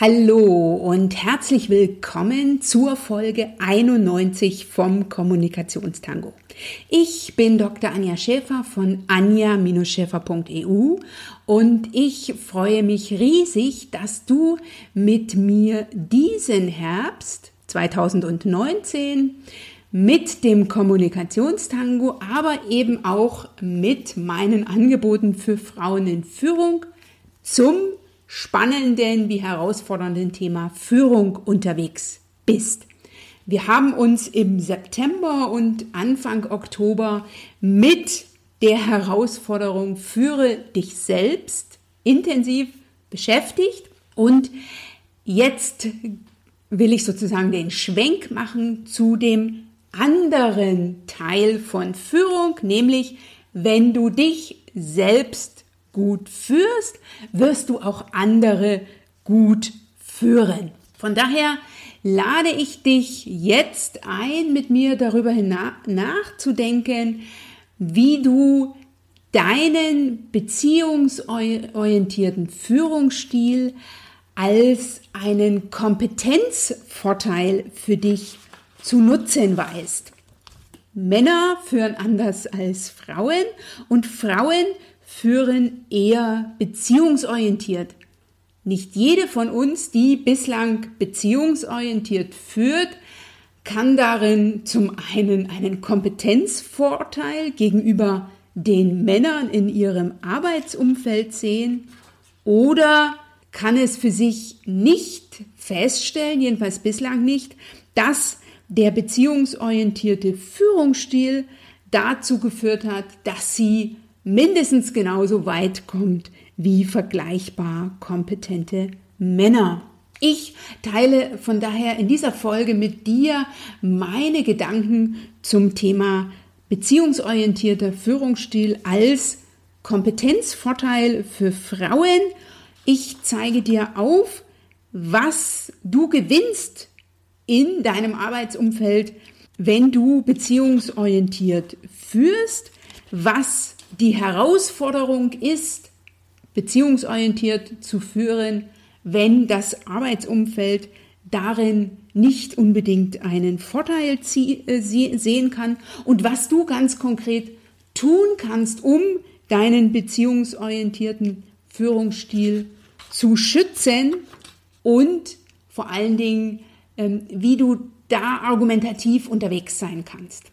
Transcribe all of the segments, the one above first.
Hallo und herzlich willkommen zur Folge 91 vom Kommunikationstango. Ich bin Dr. Anja Schäfer von anja-schäfer.eu und ich freue mich riesig, dass du mit mir diesen Herbst 2019 mit dem Kommunikationstango, aber eben auch mit meinen Angeboten für Frauen in Führung zum spannenden wie herausfordernden Thema Führung unterwegs bist. Wir haben uns im September und Anfang Oktober mit der Herausforderung Führe dich selbst intensiv beschäftigt und jetzt will ich sozusagen den Schwenk machen zu dem anderen Teil von Führung, nämlich wenn du dich selbst gut führst, wirst du auch andere gut führen. Von daher lade ich dich jetzt ein, mit mir darüber nachzudenken, wie du deinen beziehungsorientierten Führungsstil als einen Kompetenzvorteil für dich zu nutzen weißt. Männer führen anders als Frauen und Frauen führen eher beziehungsorientiert. Nicht jede von uns, die bislang beziehungsorientiert führt, kann darin zum einen einen Kompetenzvorteil gegenüber den Männern in ihrem Arbeitsumfeld sehen oder kann es für sich nicht feststellen, jedenfalls bislang nicht, dass der beziehungsorientierte Führungsstil dazu geführt hat, dass sie mindestens genauso weit kommt wie vergleichbar kompetente Männer. Ich teile von daher in dieser Folge mit dir meine Gedanken zum Thema beziehungsorientierter Führungsstil als Kompetenzvorteil für Frauen. Ich zeige dir auf, was du gewinnst in deinem Arbeitsumfeld, wenn du beziehungsorientiert führst, was die Herausforderung ist, beziehungsorientiert zu führen, wenn das Arbeitsumfeld darin nicht unbedingt einen Vorteil äh, sehen kann und was du ganz konkret tun kannst, um deinen beziehungsorientierten Führungsstil zu schützen und vor allen Dingen, ähm, wie du da argumentativ unterwegs sein kannst.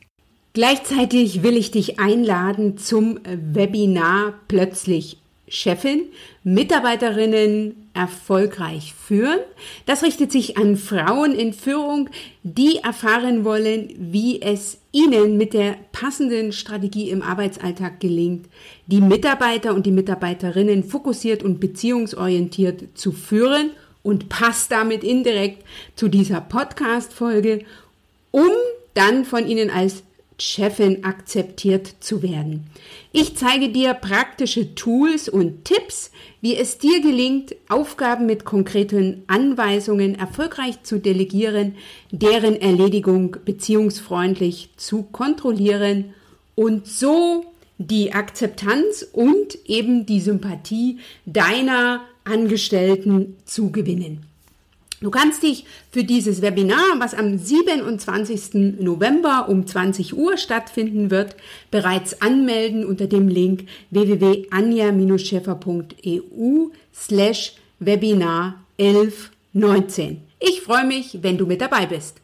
Gleichzeitig will ich dich einladen zum Webinar Plötzlich Chefin, Mitarbeiterinnen erfolgreich führen. Das richtet sich an Frauen in Führung, die erfahren wollen, wie es ihnen mit der passenden Strategie im Arbeitsalltag gelingt, die Mitarbeiter und die Mitarbeiterinnen fokussiert und beziehungsorientiert zu führen und passt damit indirekt zu dieser Podcast-Folge, um dann von ihnen als Chefin akzeptiert zu werden. Ich zeige dir praktische Tools und Tipps, wie es dir gelingt, Aufgaben mit konkreten Anweisungen erfolgreich zu delegieren, deren Erledigung beziehungsfreundlich zu kontrollieren und so die Akzeptanz und eben die Sympathie deiner Angestellten zu gewinnen. Du kannst dich für dieses Webinar, was am 27. November um 20 Uhr stattfinden wird, bereits anmelden unter dem Link www.anja-schäfer.eu slash Webinar 1119. Ich freue mich, wenn du mit dabei bist.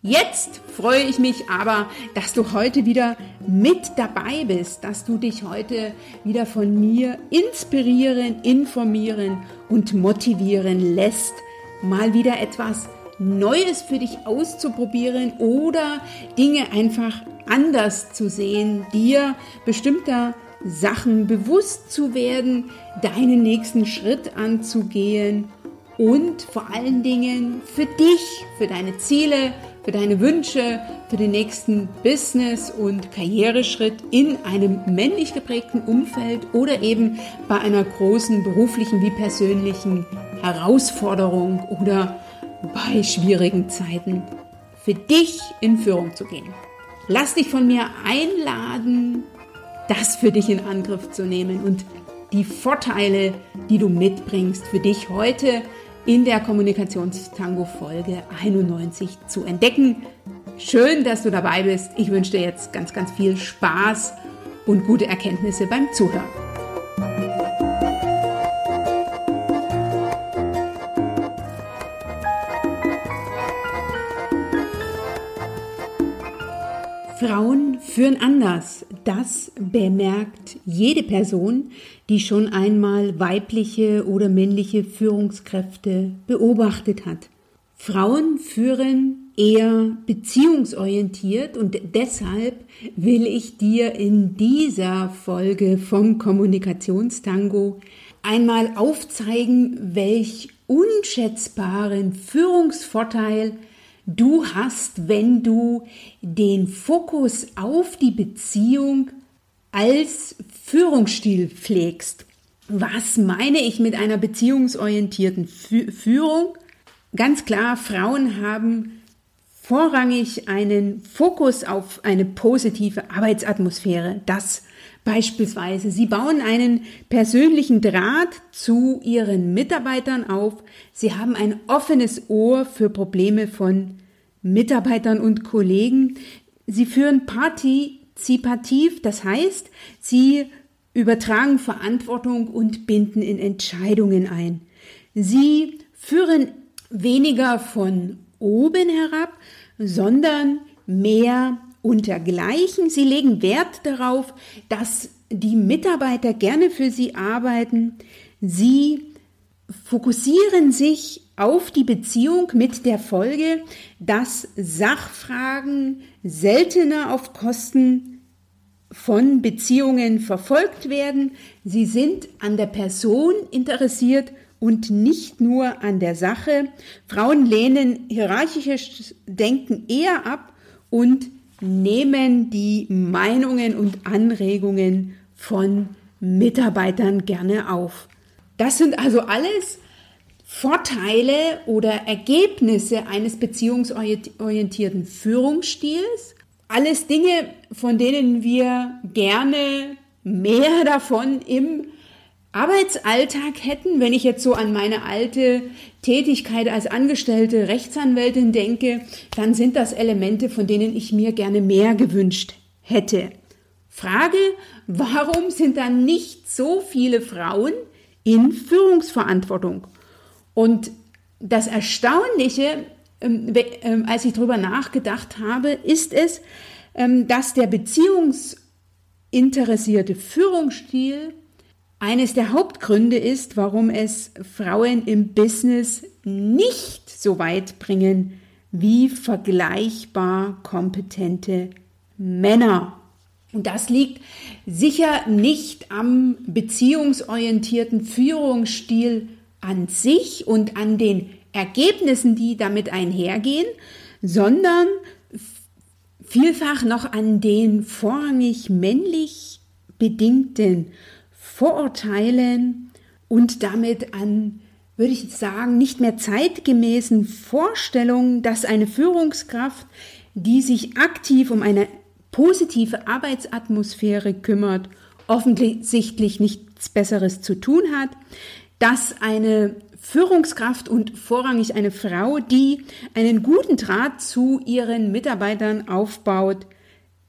Jetzt freue ich mich aber, dass du heute wieder mit dabei bist, dass du dich heute wieder von mir inspirieren, informieren und motivieren lässt, mal wieder etwas Neues für dich auszuprobieren oder Dinge einfach anders zu sehen, dir bestimmter Sachen bewusst zu werden, deinen nächsten Schritt anzugehen und vor allen Dingen für dich, für deine Ziele, für deine Wünsche, für den nächsten Business- und Karriereschritt in einem männlich geprägten Umfeld oder eben bei einer großen beruflichen wie persönlichen Herausforderung oder bei schwierigen Zeiten für dich in Führung zu gehen. Lass dich von mir einladen, das für dich in Angriff zu nehmen und die Vorteile, die du mitbringst, für dich heute in der Kommunikationstango Folge 91 zu entdecken. Schön, dass du dabei bist. Ich wünsche dir jetzt ganz, ganz viel Spaß und gute Erkenntnisse beim Zuhören. Frauen führen anders. Das bemerkt jede Person, die schon einmal weibliche oder männliche Führungskräfte beobachtet hat. Frauen führen eher beziehungsorientiert und deshalb will ich dir in dieser Folge vom Kommunikationstango einmal aufzeigen, welch unschätzbaren Führungsvorteil du hast, wenn du den Fokus auf die Beziehung als Führungsstil pflegst. Was meine ich mit einer beziehungsorientierten Führung? Ganz klar, Frauen haben vorrangig einen Fokus auf eine positive Arbeitsatmosphäre. Das beispielsweise. Sie bauen einen persönlichen Draht zu ihren Mitarbeitern auf. Sie haben ein offenes Ohr für Probleme von Mitarbeitern und Kollegen. Sie führen partizipativ, das heißt, sie übertragen Verantwortung und binden in Entscheidungen ein. Sie führen weniger von oben herab, sondern mehr untergleichen. Sie legen Wert darauf, dass die Mitarbeiter gerne für sie arbeiten. Sie fokussieren sich auf die Beziehung mit der Folge, dass Sachfragen seltener auf Kosten von Beziehungen verfolgt werden. Sie sind an der Person interessiert und nicht nur an der Sache. Frauen lehnen hierarchisches Denken eher ab und nehmen die Meinungen und Anregungen von Mitarbeitern gerne auf. Das sind also alles Vorteile oder Ergebnisse eines beziehungsorientierten Führungsstils. Alles Dinge, von denen wir gerne mehr davon im Arbeitsalltag hätten, wenn ich jetzt so an meine alte Tätigkeit als angestellte Rechtsanwältin denke, dann sind das Elemente, von denen ich mir gerne mehr gewünscht hätte. Frage, warum sind dann nicht so viele Frauen in Führungsverantwortung? Und das Erstaunliche, ähm, ähm, als ich darüber nachgedacht habe, ist es, ähm, dass der beziehungsinteressierte Führungsstil eines der Hauptgründe ist, warum es Frauen im Business nicht so weit bringen wie vergleichbar kompetente Männer. Und das liegt sicher nicht am beziehungsorientierten Führungsstil an sich und an den Ergebnissen, die damit einhergehen, sondern vielfach noch an den vorrangig männlich bedingten Vorurteilen und damit an, würde ich sagen, nicht mehr zeitgemäßen Vorstellungen, dass eine Führungskraft, die sich aktiv um eine positive Arbeitsatmosphäre kümmert, offensichtlich nichts Besseres zu tun hat, dass eine Führungskraft und vorrangig eine Frau, die einen guten Draht zu ihren Mitarbeitern aufbaut,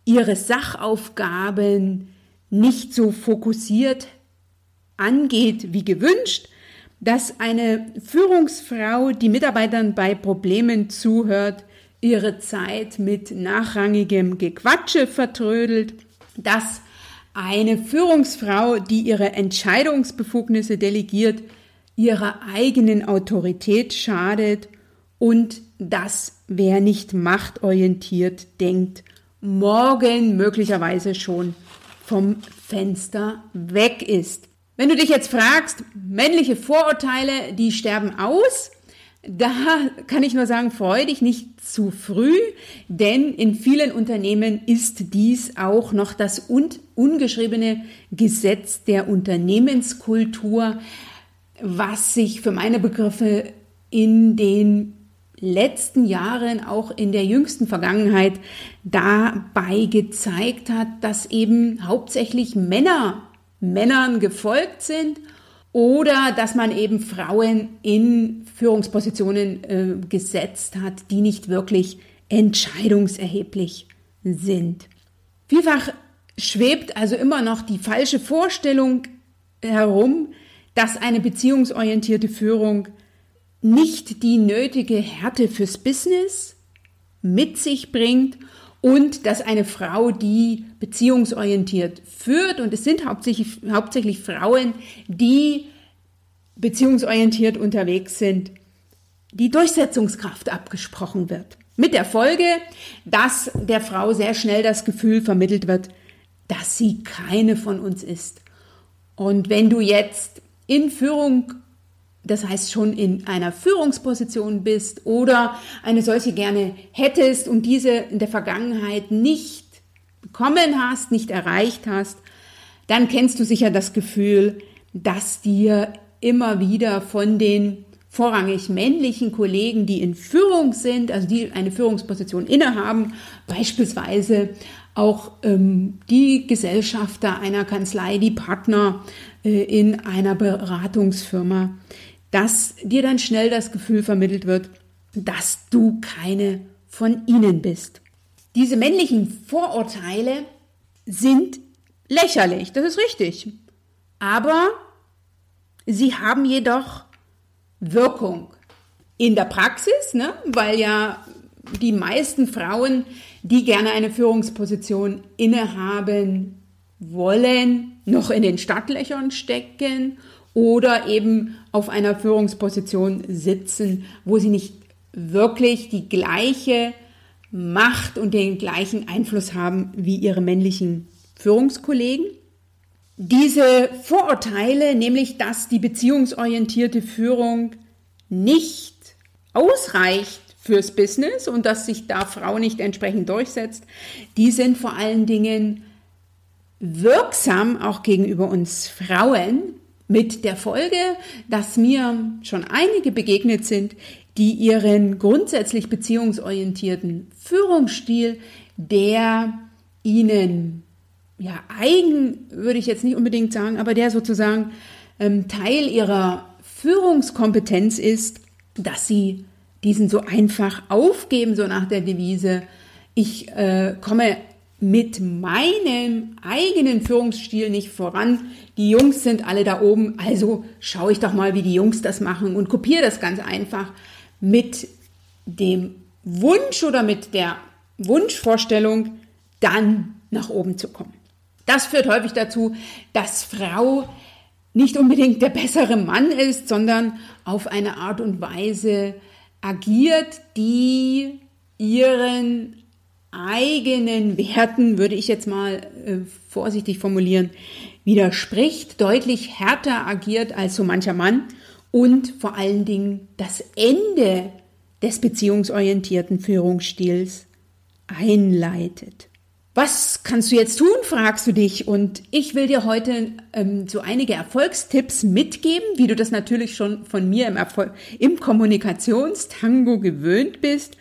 ihre Sachaufgaben nicht so fokussiert angeht wie gewünscht, dass eine Führungsfrau die Mitarbeitern bei Problemen zuhört, ihre Zeit mit nachrangigem Gequatsche vertrödelt, dass eine Führungsfrau, die ihre Entscheidungsbefugnisse delegiert, ihrer eigenen Autorität schadet und dass wer nicht machtorientiert denkt, morgen möglicherweise schon vom Fenster weg ist. Wenn du dich jetzt fragst, männliche Vorurteile, die sterben aus, da kann ich nur sagen, freu dich nicht zu früh, denn in vielen Unternehmen ist dies auch noch das un ungeschriebene Gesetz der Unternehmenskultur, was sich für meine Begriffe in den letzten Jahren, auch in der jüngsten Vergangenheit, dabei gezeigt hat, dass eben hauptsächlich Männer Männern gefolgt sind oder dass man eben Frauen in Führungspositionen äh, gesetzt hat, die nicht wirklich entscheidungserheblich sind. Vielfach schwebt also immer noch die falsche Vorstellung herum, dass eine beziehungsorientierte Führung nicht die nötige Härte fürs Business mit sich bringt und dass eine Frau, die beziehungsorientiert führt, und es sind hauptsächlich, hauptsächlich Frauen, die beziehungsorientiert unterwegs sind, die Durchsetzungskraft abgesprochen wird. Mit der Folge, dass der Frau sehr schnell das Gefühl vermittelt wird, dass sie keine von uns ist. Und wenn du jetzt in Führung das heißt schon in einer Führungsposition bist oder eine solche gerne hättest und diese in der Vergangenheit nicht bekommen hast, nicht erreicht hast, dann kennst du sicher das Gefühl, dass dir immer wieder von den vorrangig männlichen Kollegen, die in Führung sind, also die eine Führungsposition innehaben, beispielsweise auch ähm, die Gesellschafter einer Kanzlei, die Partner äh, in einer Beratungsfirma, dass dir dann schnell das Gefühl vermittelt wird, dass du keine von ihnen bist. Diese männlichen Vorurteile sind lächerlich, das ist richtig. Aber sie haben jedoch Wirkung in der Praxis, ne? weil ja die meisten Frauen, die gerne eine Führungsposition innehaben wollen, noch in den Stadtlöchern stecken oder eben auf einer Führungsposition sitzen, wo sie nicht wirklich die gleiche Macht und den gleichen Einfluss haben wie ihre männlichen Führungskollegen. Diese Vorurteile, nämlich dass die beziehungsorientierte Führung nicht ausreicht fürs Business und dass sich da Frau nicht entsprechend durchsetzt, die sind vor allen Dingen wirksam auch gegenüber uns Frauen, mit der Folge, dass mir schon einige begegnet sind, die ihren grundsätzlich beziehungsorientierten Führungsstil, der ihnen ja eigen, würde ich jetzt nicht unbedingt sagen, aber der sozusagen ähm, Teil ihrer Führungskompetenz ist, dass sie diesen so einfach aufgeben, so nach der Devise, ich äh, komme mit meinem eigenen Führungsstil nicht voran. Die Jungs sind alle da oben, also schaue ich doch mal, wie die Jungs das machen und kopiere das ganz einfach mit dem Wunsch oder mit der Wunschvorstellung, dann nach oben zu kommen. Das führt häufig dazu, dass Frau nicht unbedingt der bessere Mann ist, sondern auf eine Art und Weise agiert, die ihren eigenen Werten, würde ich jetzt mal äh, vorsichtig formulieren, widerspricht, deutlich härter agiert als so mancher Mann und vor allen Dingen das Ende des beziehungsorientierten Führungsstils einleitet. Was kannst du jetzt tun, fragst du dich. Und ich will dir heute ähm, so einige Erfolgstipps mitgeben, wie du das natürlich schon von mir im, im Kommunikationstango gewöhnt bist.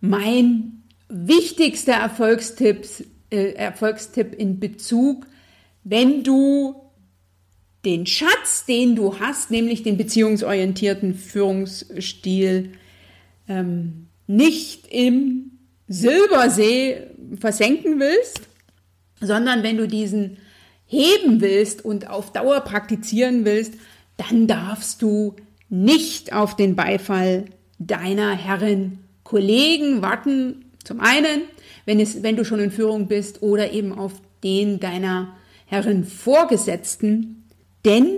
Mein wichtigster Erfolgstipps, äh, Erfolgstipp in Bezug, wenn du den Schatz, den du hast, nämlich den beziehungsorientierten Führungsstil, ähm, nicht im Silbersee versenken willst, sondern wenn du diesen heben willst und auf Dauer praktizieren willst, dann darfst du nicht auf den Beifall deiner Herren Kollegen warten zum einen, wenn, es, wenn du schon in Führung bist oder eben auf den deiner Herren Vorgesetzten, denn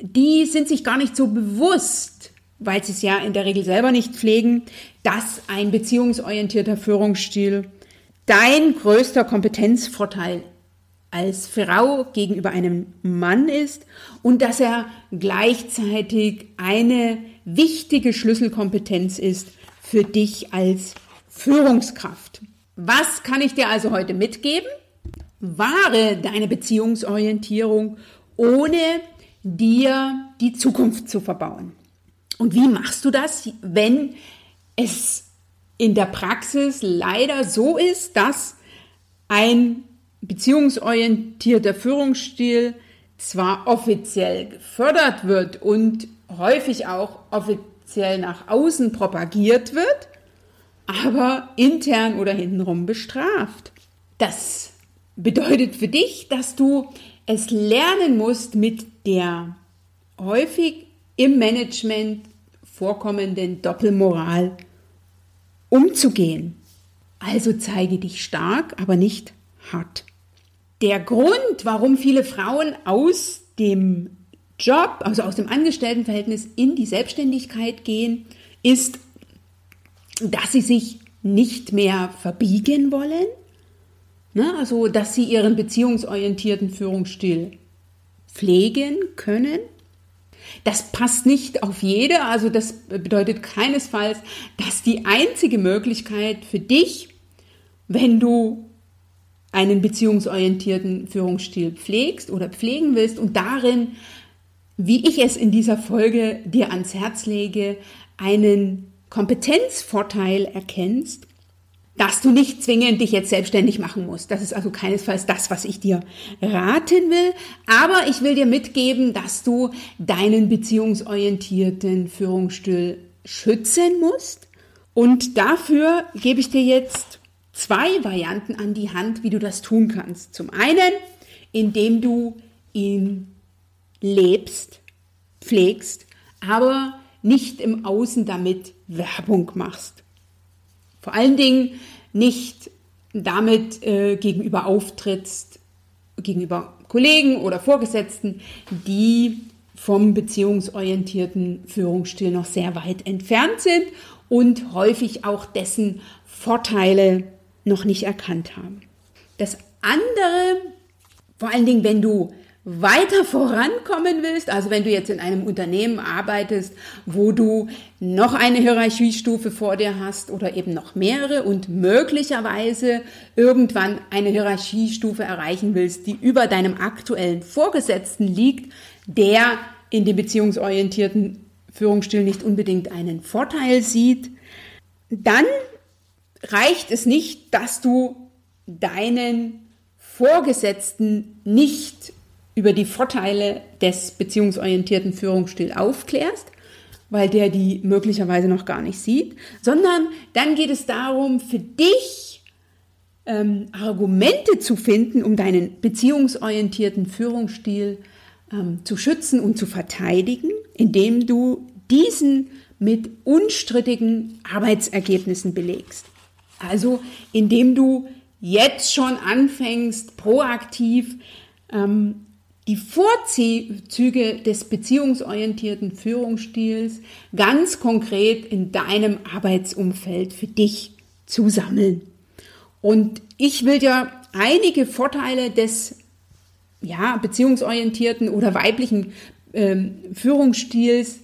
die sind sich gar nicht so bewusst, weil sie es ja in der Regel selber nicht pflegen, dass ein beziehungsorientierter Führungsstil dein größter Kompetenzvorteil als Frau gegenüber einem Mann ist und dass er gleichzeitig eine wichtige Schlüsselkompetenz ist für dich als Führungskraft. Was kann ich dir also heute mitgeben? Wahre deine Beziehungsorientierung, ohne dir die Zukunft zu verbauen. Und wie machst du das, wenn es in der Praxis leider so ist, dass ein beziehungsorientierter Führungsstil zwar offiziell gefördert wird und häufig auch offiziell nach außen propagiert wird, aber intern oder hintenrum bestraft. Das bedeutet für dich, dass du es lernen musst, mit der häufig im Management vorkommenden Doppelmoral umzugehen. Also zeige dich stark, aber nicht hart. Der Grund, warum viele Frauen aus dem Job, also aus dem Angestelltenverhältnis in die Selbstständigkeit gehen, ist, dass sie sich nicht mehr verbiegen wollen, ne? also dass sie ihren beziehungsorientierten Führungsstil pflegen können. Das passt nicht auf jede, also das bedeutet keinesfalls, dass die einzige Möglichkeit für dich, wenn du einen beziehungsorientierten Führungsstil pflegst oder pflegen willst und darin, wie ich es in dieser Folge dir ans Herz lege, einen Kompetenzvorteil erkennst, dass du nicht zwingend dich jetzt selbstständig machen musst. Das ist also keinesfalls das, was ich dir raten will. Aber ich will dir mitgeben, dass du deinen beziehungsorientierten Führungsstil schützen musst. Und dafür gebe ich dir jetzt zwei Varianten an die Hand, wie du das tun kannst. Zum einen, indem du ihn lebst, pflegst, aber nicht im Außen damit Werbung machst. Vor allen Dingen nicht damit äh, gegenüber auftrittst, gegenüber Kollegen oder Vorgesetzten, die vom beziehungsorientierten Führungsstil noch sehr weit entfernt sind und häufig auch dessen Vorteile noch nicht erkannt haben. Das andere, vor allen Dingen, wenn du weiter vorankommen willst, also wenn du jetzt in einem Unternehmen arbeitest, wo du noch eine Hierarchiestufe vor dir hast oder eben noch mehrere und möglicherweise irgendwann eine Hierarchiestufe erreichen willst, die über deinem aktuellen Vorgesetzten liegt, der in dem beziehungsorientierten Führungsstil nicht unbedingt einen Vorteil sieht, dann reicht es nicht, dass du deinen Vorgesetzten nicht über die Vorteile des beziehungsorientierten Führungsstils aufklärst, weil der die möglicherweise noch gar nicht sieht, sondern dann geht es darum, für dich ähm, Argumente zu finden, um deinen beziehungsorientierten Führungsstil ähm, zu schützen und zu verteidigen, indem du diesen mit unstrittigen Arbeitsergebnissen belegst. Also indem du jetzt schon anfängst, proaktiv ähm, die Vorzüge des beziehungsorientierten Führungsstils ganz konkret in deinem Arbeitsumfeld für dich zu sammeln. Und ich will dir einige Vorteile des ja, beziehungsorientierten oder weiblichen ähm, Führungsstils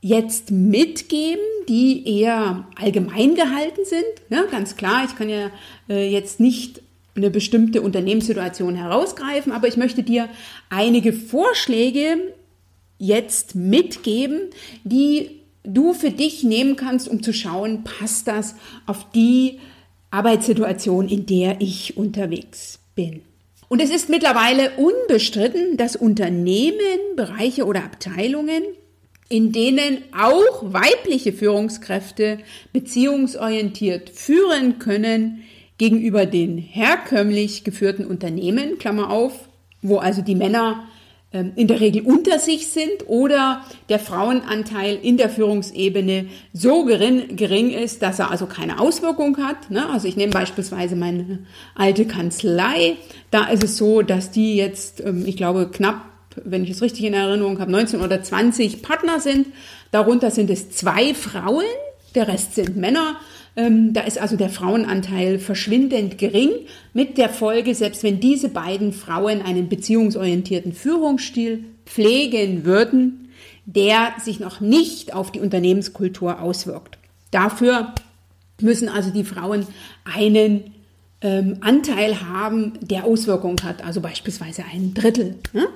jetzt mitgeben, die eher allgemein gehalten sind. Ja, ganz klar, ich kann ja äh, jetzt nicht eine bestimmte Unternehmenssituation herausgreifen, aber ich möchte dir einige Vorschläge jetzt mitgeben, die du für dich nehmen kannst, um zu schauen, passt das auf die Arbeitssituation, in der ich unterwegs bin. Und es ist mittlerweile unbestritten, dass Unternehmen, Bereiche oder Abteilungen, in denen auch weibliche Führungskräfte beziehungsorientiert führen können, gegenüber den herkömmlich geführten Unternehmen, Klammer auf, wo also die Männer ähm, in der Regel unter sich sind oder der Frauenanteil in der Führungsebene so gering, gering ist, dass er also keine Auswirkung hat. Ne? Also ich nehme beispielsweise meine alte Kanzlei. Da ist es so, dass die jetzt, ähm, ich glaube, knapp, wenn ich es richtig in Erinnerung habe, 19 oder 20 Partner sind. Darunter sind es zwei Frauen, der Rest sind Männer. Ähm, da ist also der Frauenanteil verschwindend gering, mit der Folge, selbst wenn diese beiden Frauen einen beziehungsorientierten Führungsstil pflegen würden, der sich noch nicht auf die Unternehmenskultur auswirkt. Dafür müssen also die Frauen einen ähm, Anteil haben, der Auswirkungen hat, also beispielsweise ein Drittel. Ne?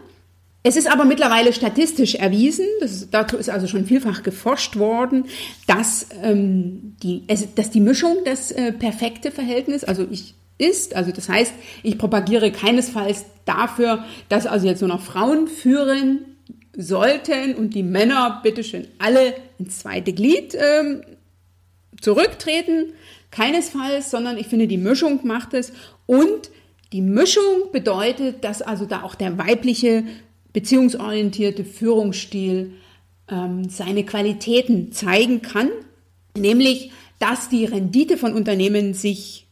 Es ist aber mittlerweile statistisch erwiesen, das, dazu ist also schon vielfach geforscht worden, dass, ähm, die, es, dass die Mischung das äh, perfekte Verhältnis, also ich ist. Also das heißt, ich propagiere keinesfalls dafür, dass also jetzt nur noch Frauen führen sollten und die Männer bitteschön alle ins zweite Glied ähm, zurücktreten. Keinesfalls, sondern ich finde, die Mischung macht es. Und die Mischung bedeutet, dass also da auch der weibliche, beziehungsorientierte Führungsstil ähm, seine Qualitäten zeigen kann. Nämlich, dass die Rendite von Unternehmen sich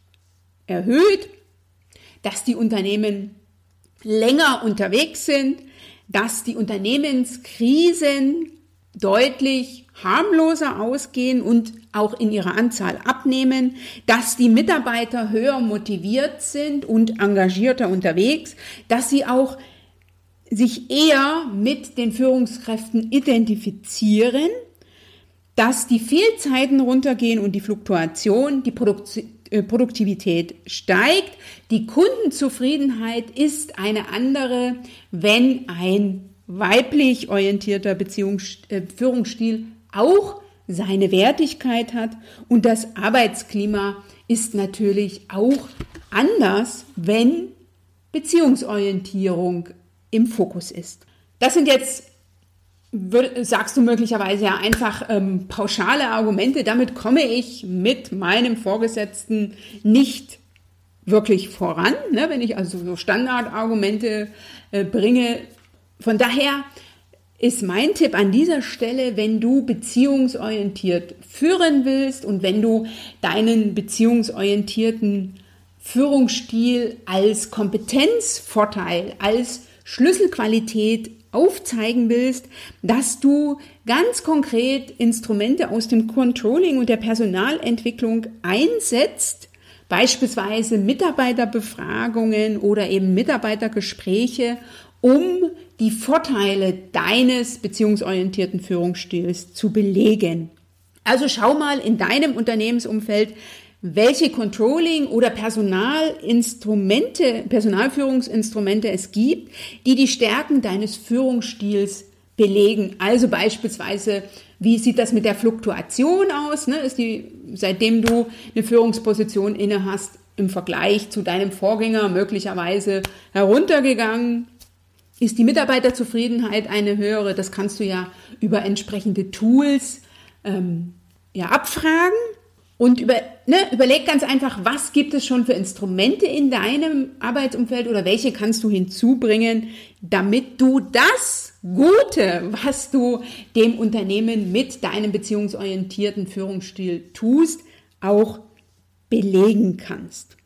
erhöht, dass die Unternehmen länger unterwegs sind, dass die Unternehmenskrisen deutlich harmloser ausgehen und auch in ihrer Anzahl abnehmen, dass die Mitarbeiter höher motiviert sind und engagierter unterwegs, dass sie auch sich eher mit den Führungskräften identifizieren, dass die Fehlzeiten runtergehen und die Fluktuation, die äh, Produktivität steigt. Die Kundenzufriedenheit ist eine andere, wenn ein weiblich orientierter Beziehungs äh, Führungsstil auch seine Wertigkeit hat und das Arbeitsklima ist natürlich auch anders, wenn Beziehungsorientierung im Fokus ist. Das sind jetzt, sagst du möglicherweise ja einfach ähm, pauschale Argumente. Damit komme ich mit meinem Vorgesetzten nicht wirklich voran, ne? wenn ich also so Standardargumente äh, bringe. Von daher ist mein Tipp an dieser Stelle, wenn du beziehungsorientiert führen willst und wenn du deinen beziehungsorientierten Führungsstil als Kompetenzvorteil, als Schlüsselqualität aufzeigen willst, dass du ganz konkret Instrumente aus dem Controlling und der Personalentwicklung einsetzt, beispielsweise Mitarbeiterbefragungen oder eben Mitarbeitergespräche, um die Vorteile deines beziehungsorientierten Führungsstils zu belegen. Also schau mal in deinem Unternehmensumfeld, welche Controlling- oder Personalinstrumente, Personalführungsinstrumente es gibt, die die Stärken deines Führungsstils belegen. Also beispielsweise, wie sieht das mit der Fluktuation aus? Ne? Ist die, seitdem du eine Führungsposition inne hast, im Vergleich zu deinem Vorgänger möglicherweise heruntergegangen? Ist die Mitarbeiterzufriedenheit eine höhere? Das kannst du ja über entsprechende Tools ähm, ja, abfragen. Und über, ne, überleg ganz einfach, was gibt es schon für Instrumente in deinem Arbeitsumfeld oder welche kannst du hinzubringen, damit du das Gute, was du dem Unternehmen mit deinem beziehungsorientierten Führungsstil tust, auch belegen kannst.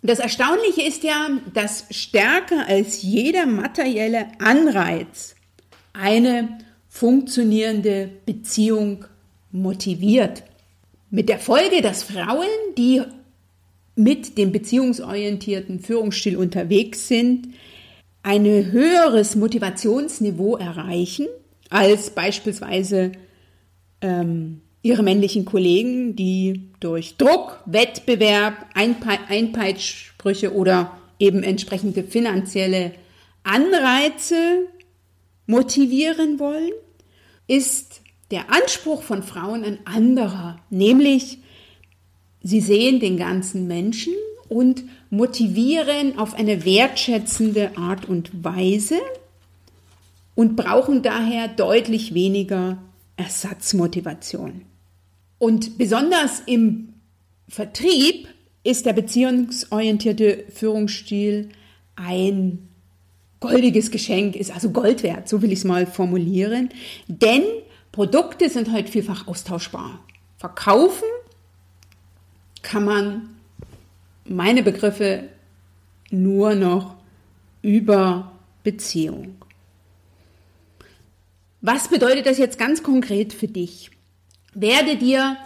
Und das Erstaunliche ist ja, dass stärker als jeder materielle Anreiz eine funktionierende Beziehung motiviert. Mit der Folge, dass Frauen, die mit dem beziehungsorientierten Führungsstil unterwegs sind, ein höheres Motivationsniveau erreichen als beispielsweise ähm, ihre männlichen Kollegen, die durch Druck, Wettbewerb, Einpe Einpeitschsprüche oder eben entsprechende finanzielle Anreize motivieren wollen, ist der Anspruch von Frauen ein anderer, nämlich sie sehen den ganzen Menschen und motivieren auf eine wertschätzende Art und Weise und brauchen daher deutlich weniger Ersatzmotivation. Und besonders im Vertrieb ist der beziehungsorientierte Führungsstil ein goldiges Geschenk, ist also Gold wert, so will ich es mal formulieren. Denn Produkte sind halt vielfach austauschbar. Verkaufen kann man meine Begriffe nur noch über Beziehung. Was bedeutet das jetzt ganz konkret für dich? Werde dir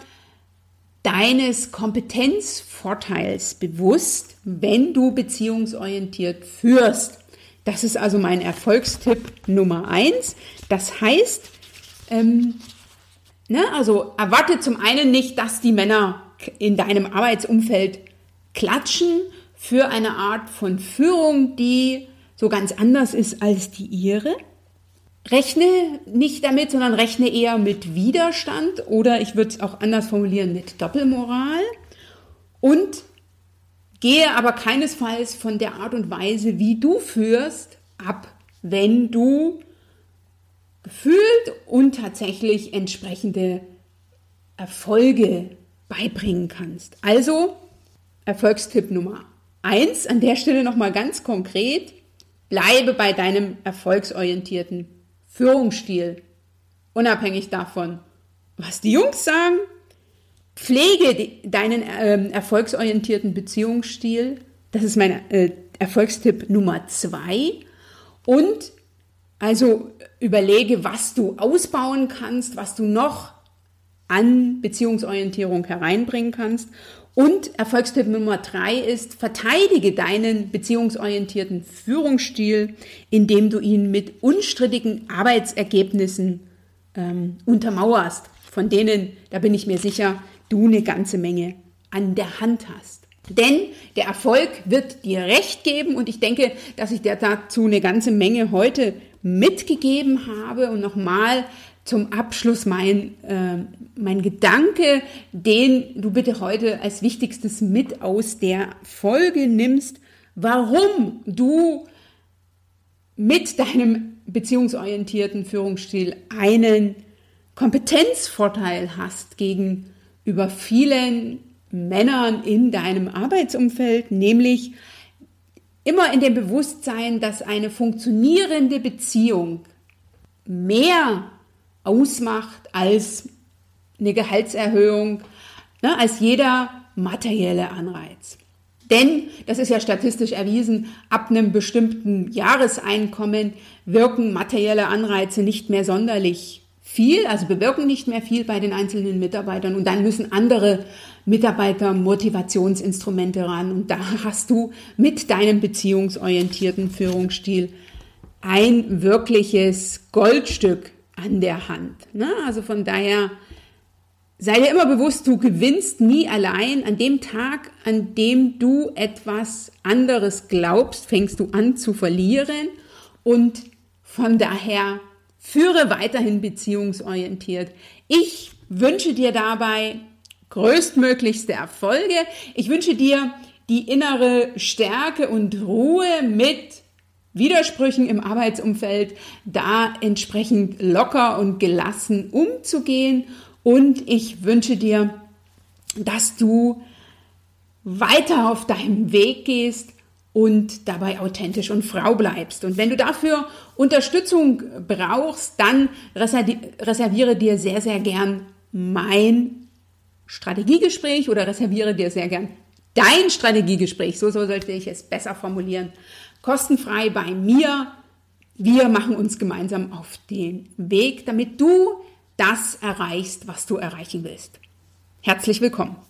deines Kompetenzvorteils bewusst, wenn du beziehungsorientiert führst. Das ist also mein Erfolgstipp Nummer eins. Das heißt, ähm, ne, also erwarte zum einen nicht, dass die Männer in deinem Arbeitsumfeld klatschen für eine Art von Führung, die so ganz anders ist als die ihre. Rechne nicht damit, sondern rechne eher mit Widerstand oder ich würde es auch anders formulieren mit Doppelmoral. Und Gehe aber keinesfalls von der Art und Weise, wie du führst, ab, wenn du gefühlt und tatsächlich entsprechende Erfolge beibringen kannst. Also Erfolgstipp Nummer eins an der Stelle nochmal ganz konkret, bleibe bei deinem erfolgsorientierten Führungsstil, unabhängig davon, was die Jungs sagen Pflege deinen äh, erfolgsorientierten Beziehungsstil. Das ist mein äh, Erfolgstipp Nummer zwei. Und also überlege, was du ausbauen kannst, was du noch an Beziehungsorientierung hereinbringen kannst. Und Erfolgstipp Nummer drei ist, verteidige deinen beziehungsorientierten Führungsstil, indem du ihn mit unstrittigen Arbeitsergebnissen ähm, untermauerst, von denen, da bin ich mir sicher, du eine ganze Menge an der Hand hast. Denn der Erfolg wird dir recht geben und ich denke, dass ich dir dazu eine ganze Menge heute mitgegeben habe und nochmal zum Abschluss mein, äh, mein Gedanke, den du bitte heute als wichtigstes mit aus der Folge nimmst, warum du mit deinem beziehungsorientierten Führungsstil einen Kompetenzvorteil hast gegen über vielen Männern in deinem Arbeitsumfeld, nämlich immer in dem Bewusstsein, dass eine funktionierende Beziehung mehr ausmacht als eine Gehaltserhöhung, ne, als jeder materielle Anreiz. Denn, das ist ja statistisch erwiesen, ab einem bestimmten Jahreseinkommen wirken materielle Anreize nicht mehr sonderlich viel, also bewirken nicht mehr viel bei den einzelnen Mitarbeitern und dann müssen andere Mitarbeiter Motivationsinstrumente ran und da hast du mit deinem beziehungsorientierten Führungsstil ein wirkliches Goldstück an der Hand. Ne? Also von daher sei dir immer bewusst, du gewinnst nie allein. An dem Tag, an dem du etwas anderes glaubst, fängst du an zu verlieren und von daher Führe weiterhin beziehungsorientiert. Ich wünsche dir dabei größtmöglichste Erfolge. Ich wünsche dir die innere Stärke und Ruhe mit Widersprüchen im Arbeitsumfeld, da entsprechend locker und gelassen umzugehen. Und ich wünsche dir, dass du weiter auf deinem Weg gehst und dabei authentisch und Frau bleibst. Und wenn du dafür Unterstützung brauchst, dann reserviere dir sehr, sehr gern mein Strategiegespräch oder reserviere dir sehr gern dein Strategiegespräch. So sollte ich es besser formulieren. Kostenfrei bei mir. Wir machen uns gemeinsam auf den Weg, damit du das erreichst, was du erreichen willst. Herzlich willkommen.